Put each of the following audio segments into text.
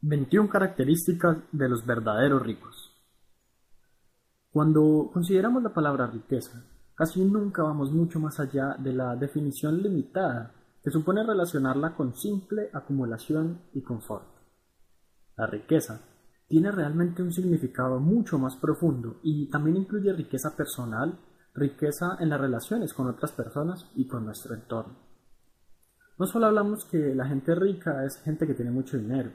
21 características de los verdaderos ricos. Cuando consideramos la palabra riqueza, casi nunca vamos mucho más allá de la definición limitada que supone relacionarla con simple acumulación y confort. La riqueza tiene realmente un significado mucho más profundo y también incluye riqueza personal, riqueza en las relaciones con otras personas y con nuestro entorno. No solo hablamos que la gente rica es gente que tiene mucho dinero,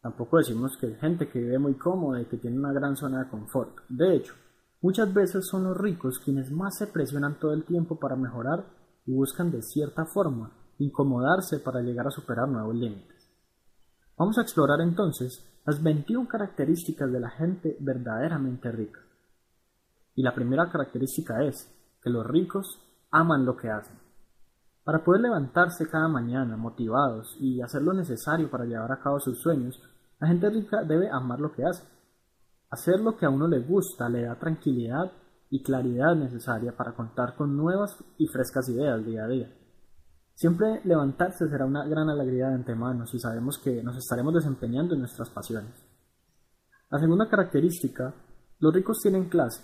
Tampoco decimos que hay gente que vive muy cómoda y que tiene una gran zona de confort. De hecho, muchas veces son los ricos quienes más se presionan todo el tiempo para mejorar y buscan de cierta forma incomodarse para llegar a superar nuevos límites. Vamos a explorar entonces las 21 características de la gente verdaderamente rica. Y la primera característica es que los ricos aman lo que hacen. Para poder levantarse cada mañana motivados y hacer lo necesario para llevar a cabo sus sueños, la gente rica debe amar lo que hace. Hacer lo que a uno le gusta le da tranquilidad y claridad necesaria para contar con nuevas y frescas ideas día a día. Siempre levantarse será una gran alegría de antemano si sabemos que nos estaremos desempeñando en nuestras pasiones. La segunda característica, los ricos tienen clase.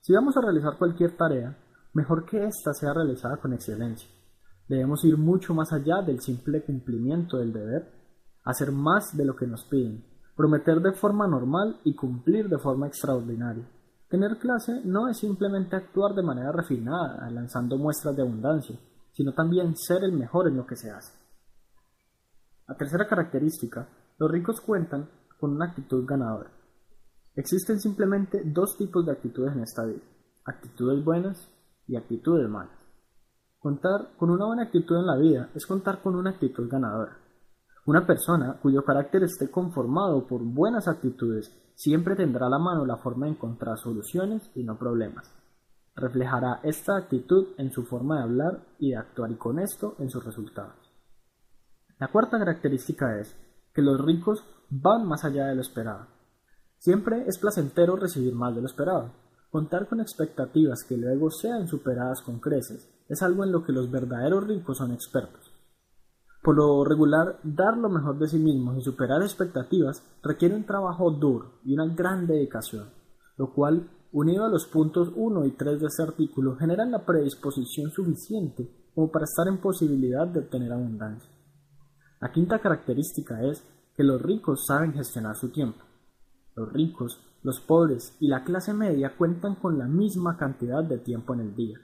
Si vamos a realizar cualquier tarea, mejor que ésta sea realizada con excelencia. Debemos ir mucho más allá del simple cumplimiento del deber, hacer más de lo que nos piden, prometer de forma normal y cumplir de forma extraordinaria. Tener clase no es simplemente actuar de manera refinada, lanzando muestras de abundancia, sino también ser el mejor en lo que se hace. La tercera característica, los ricos cuentan con una actitud ganadora. Existen simplemente dos tipos de actitudes en esta vida, actitudes buenas y actitudes malas. Contar con una buena actitud en la vida es contar con una actitud ganadora. Una persona cuyo carácter esté conformado por buenas actitudes siempre tendrá a la mano la forma de encontrar soluciones y no problemas. Reflejará esta actitud en su forma de hablar y de actuar y con esto en sus resultados. La cuarta característica es que los ricos van más allá de lo esperado. Siempre es placentero recibir más de lo esperado. Contar con expectativas que luego sean superadas con creces es algo en lo que los verdaderos ricos son expertos. Por lo regular, dar lo mejor de sí mismos y superar expectativas requiere un trabajo duro y una gran dedicación, lo cual, unido a los puntos 1 y 3 de este artículo, generan la predisposición suficiente como para estar en posibilidad de obtener abundancia. La quinta característica es que los ricos saben gestionar su tiempo. Los ricos, los pobres y la clase media cuentan con la misma cantidad de tiempo en el día.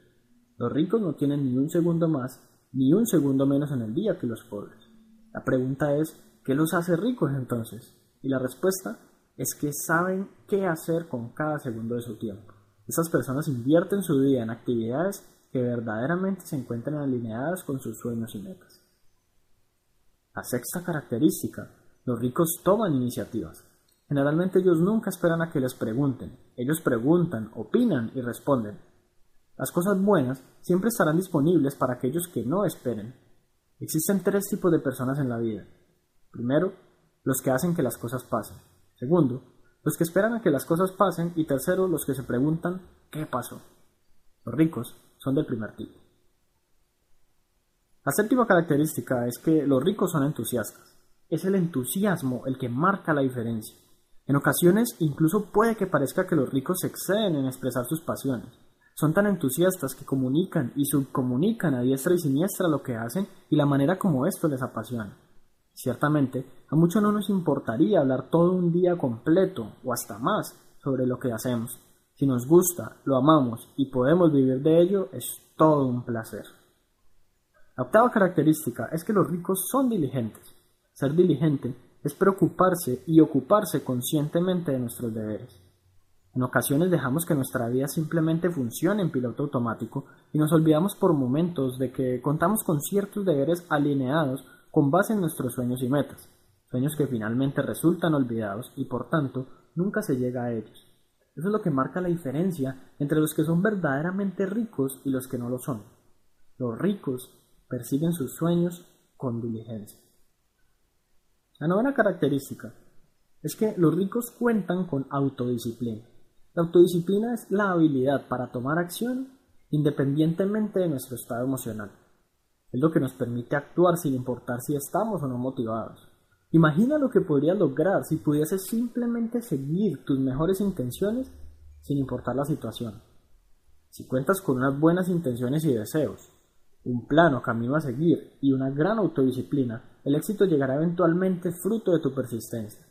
Los ricos no tienen ni un segundo más ni un segundo menos en el día que los pobres. La pregunta es, ¿qué los hace ricos entonces? Y la respuesta es que saben qué hacer con cada segundo de su tiempo. Esas personas invierten su día en actividades que verdaderamente se encuentran alineadas con sus sueños y metas. La sexta característica, los ricos toman iniciativas. Generalmente ellos nunca esperan a que les pregunten, ellos preguntan, opinan y responden. Las cosas buenas siempre estarán disponibles para aquellos que no esperen. Existen tres tipos de personas en la vida. Primero, los que hacen que las cosas pasen. Segundo, los que esperan a que las cosas pasen. Y tercero, los que se preguntan ¿qué pasó? Los ricos son del primer tipo. La séptima característica es que los ricos son entusiastas. Es el entusiasmo el que marca la diferencia. En ocasiones incluso puede que parezca que los ricos se exceden en expresar sus pasiones, son tan entusiastas que comunican y subcomunican a diestra y siniestra lo que hacen y la manera como esto les apasiona. Ciertamente, a muchos no nos importaría hablar todo un día completo o hasta más sobre lo que hacemos. Si nos gusta, lo amamos y podemos vivir de ello, es todo un placer. La octava característica es que los ricos son diligentes. Ser diligente es preocuparse y ocuparse conscientemente de nuestros deberes. En ocasiones dejamos que nuestra vida simplemente funcione en piloto automático y nos olvidamos por momentos de que contamos con ciertos deberes alineados con base en nuestros sueños y metas, sueños que finalmente resultan olvidados y por tanto nunca se llega a ellos. Eso es lo que marca la diferencia entre los que son verdaderamente ricos y los que no lo son. Los ricos persiguen sus sueños con diligencia. La novena característica es que los ricos cuentan con autodisciplina. La autodisciplina es la habilidad para tomar acción independientemente de nuestro estado emocional. Es lo que nos permite actuar sin importar si estamos o no motivados. Imagina lo que podrías lograr si pudieses simplemente seguir tus mejores intenciones sin importar la situación. Si cuentas con unas buenas intenciones y deseos, un plano camino a seguir y una gran autodisciplina, el éxito llegará eventualmente fruto de tu persistencia.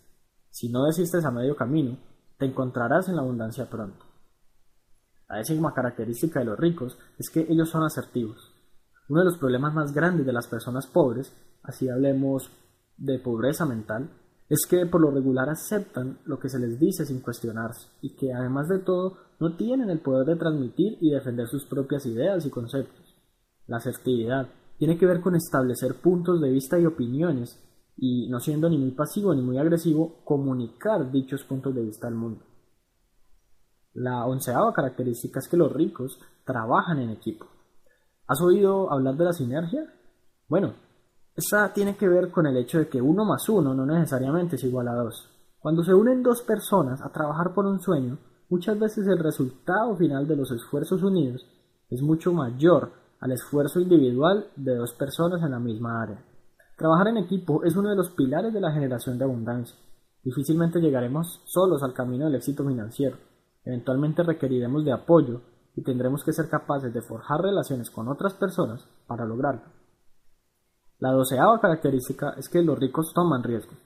Si no desistes a medio camino, te encontrarás en la abundancia pronto. La décima característica de los ricos es que ellos son asertivos. Uno de los problemas más grandes de las personas pobres, así hablemos de pobreza mental, es que por lo regular aceptan lo que se les dice sin cuestionarse y que además de todo no tienen el poder de transmitir y defender sus propias ideas y conceptos. La asertividad tiene que ver con establecer puntos de vista y opiniones y, no siendo ni muy pasivo ni muy agresivo, comunicar dichos puntos de vista al mundo. La onceava característica es que los ricos trabajan en equipo. ¿Has oído hablar de la sinergia? Bueno, esta tiene que ver con el hecho de que uno más uno no necesariamente es igual a dos. Cuando se unen dos personas a trabajar por un sueño, muchas veces el resultado final de los esfuerzos unidos es mucho mayor al esfuerzo individual de dos personas en la misma área. Trabajar en equipo es uno de los pilares de la generación de abundancia. Difícilmente llegaremos solos al camino del éxito financiero. Eventualmente requeriremos de apoyo y tendremos que ser capaces de forjar relaciones con otras personas para lograrlo. La doceava característica es que los ricos toman riesgos.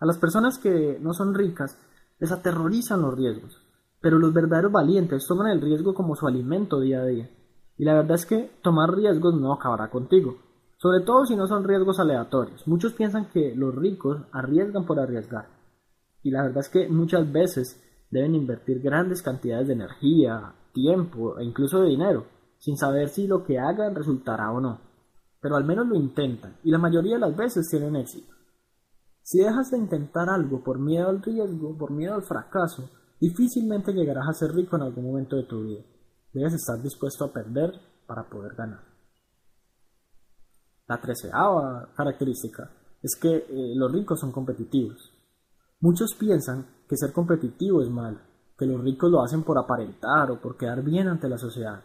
A las personas que no son ricas les aterrorizan los riesgos, pero los verdaderos valientes toman el riesgo como su alimento día a día. Y la verdad es que tomar riesgos no acabará contigo, sobre todo si no son riesgos aleatorios. Muchos piensan que los ricos arriesgan por arriesgar. Y la verdad es que muchas veces deben invertir grandes cantidades de energía, tiempo e incluso de dinero, sin saber si lo que hagan resultará o no pero al menos lo intentan y la mayoría de las veces tienen éxito. Si dejas de intentar algo por miedo al riesgo, por miedo al fracaso, difícilmente llegarás a ser rico en algún momento de tu vida. Debes estar dispuesto a perder para poder ganar. La treceava característica es que eh, los ricos son competitivos. Muchos piensan que ser competitivo es malo, que los ricos lo hacen por aparentar o por quedar bien ante la sociedad.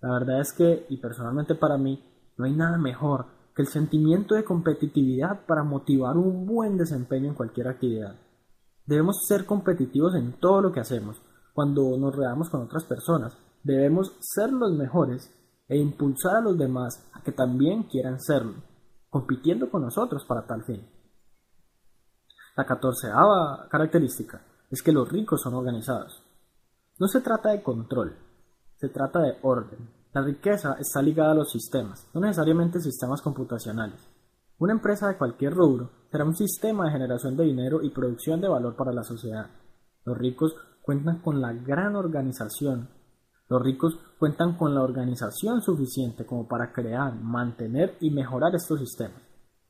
La verdad es que, y personalmente para mí, no hay nada mejor que el sentimiento de competitividad para motivar un buen desempeño en cualquier actividad. Debemos ser competitivos en todo lo que hacemos. Cuando nos redamos con otras personas, debemos ser los mejores e impulsar a los demás a que también quieran serlo, compitiendo con nosotros para tal fin. La catorceava característica es que los ricos son organizados. No se trata de control, se trata de orden. La riqueza está ligada a los sistemas, no necesariamente sistemas computacionales. Una empresa de cualquier rubro será un sistema de generación de dinero y producción de valor para la sociedad. Los ricos cuentan con la gran organización. Los ricos cuentan con la organización suficiente como para crear, mantener y mejorar estos sistemas.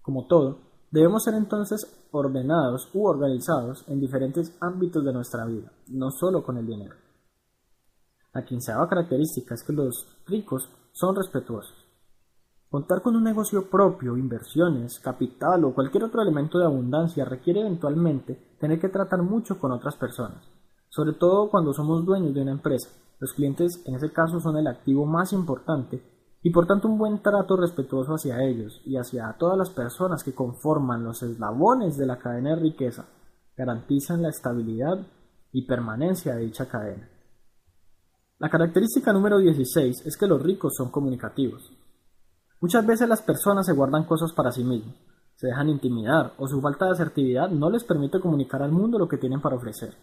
Como todo, debemos ser entonces ordenados u organizados en diferentes ámbitos de nuestra vida, no solo con el dinero. La quinceava característica es que los ricos son respetuosos. Contar con un negocio propio, inversiones, capital o cualquier otro elemento de abundancia requiere eventualmente tener que tratar mucho con otras personas, sobre todo cuando somos dueños de una empresa. Los clientes en ese caso son el activo más importante y por tanto un buen trato respetuoso hacia ellos y hacia todas las personas que conforman los eslabones de la cadena de riqueza garantizan la estabilidad y permanencia de dicha cadena. La característica número 16 es que los ricos son comunicativos. Muchas veces las personas se guardan cosas para sí mismos, se dejan intimidar o su falta de asertividad no les permite comunicar al mundo lo que tienen para ofrecer.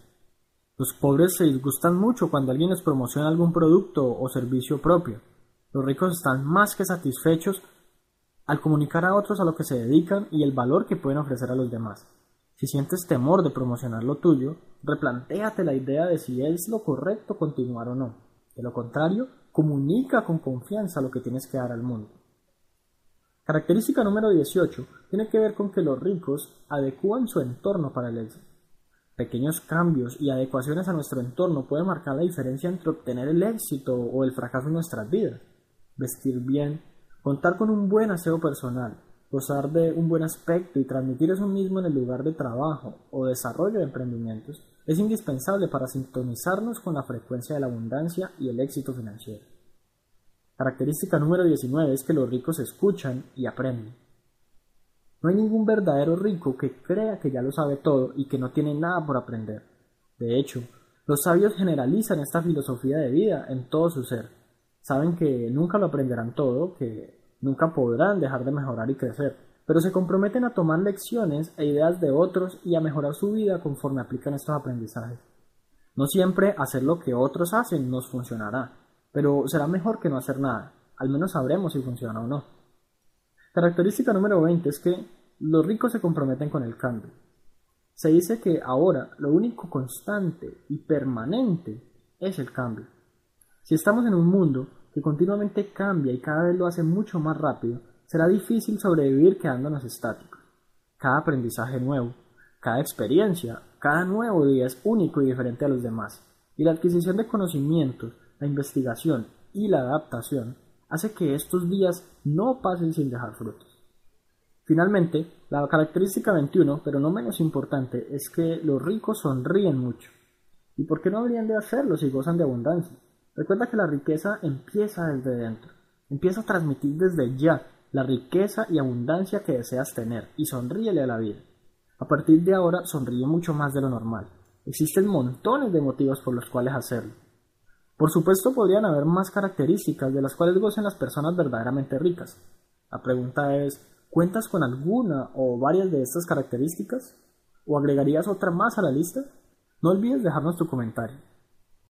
Los pobres se disgustan mucho cuando alguien les promociona algún producto o servicio propio. Los ricos están más que satisfechos al comunicar a otros a lo que se dedican y el valor que pueden ofrecer a los demás. Si sientes temor de promocionar lo tuyo, replantéate la idea de si es lo correcto continuar o no. De lo contrario, comunica con confianza lo que tienes que dar al mundo. Característica número 18 tiene que ver con que los ricos adecúan su entorno para el éxito. Pequeños cambios y adecuaciones a nuestro entorno pueden marcar la diferencia entre obtener el éxito o el fracaso en nuestras vidas. Vestir bien, contar con un buen aseo personal, gozar de un buen aspecto y transmitir eso mismo en el lugar de trabajo o desarrollo de emprendimientos es indispensable para sintonizarnos con la frecuencia de la abundancia y el éxito financiero. Característica número 19 es que los ricos escuchan y aprenden. No hay ningún verdadero rico que crea que ya lo sabe todo y que no tiene nada por aprender. De hecho, los sabios generalizan esta filosofía de vida en todo su ser. Saben que nunca lo aprenderán todo, que nunca podrán dejar de mejorar y crecer, pero se comprometen a tomar lecciones e ideas de otros y a mejorar su vida conforme aplican estos aprendizajes. No siempre hacer lo que otros hacen nos funcionará, pero será mejor que no hacer nada, al menos sabremos si funciona o no. Característica número 20 es que los ricos se comprometen con el cambio. Se dice que ahora lo único constante y permanente es el cambio. Si estamos en un mundo que continuamente cambia y cada vez lo hace mucho más rápido, será difícil sobrevivir quedándonos estáticos. Cada aprendizaje nuevo, cada experiencia, cada nuevo día es único y diferente a los demás, y la adquisición de conocimientos, la investigación y la adaptación hace que estos días no pasen sin dejar frutos. Finalmente, la característica 21, pero no menos importante, es que los ricos sonríen mucho. ¿Y por qué no habrían de hacerlo si gozan de abundancia? Recuerda que la riqueza empieza desde dentro, empieza a transmitir desde ya la riqueza y abundancia que deseas tener y sonríele a la vida. A partir de ahora sonríe mucho más de lo normal. Existen montones de motivos por los cuales hacerlo. Por supuesto podrían haber más características de las cuales gocen las personas verdaderamente ricas. La pregunta es, ¿cuentas con alguna o varias de estas características? ¿O agregarías otra más a la lista? No olvides dejarnos tu comentario.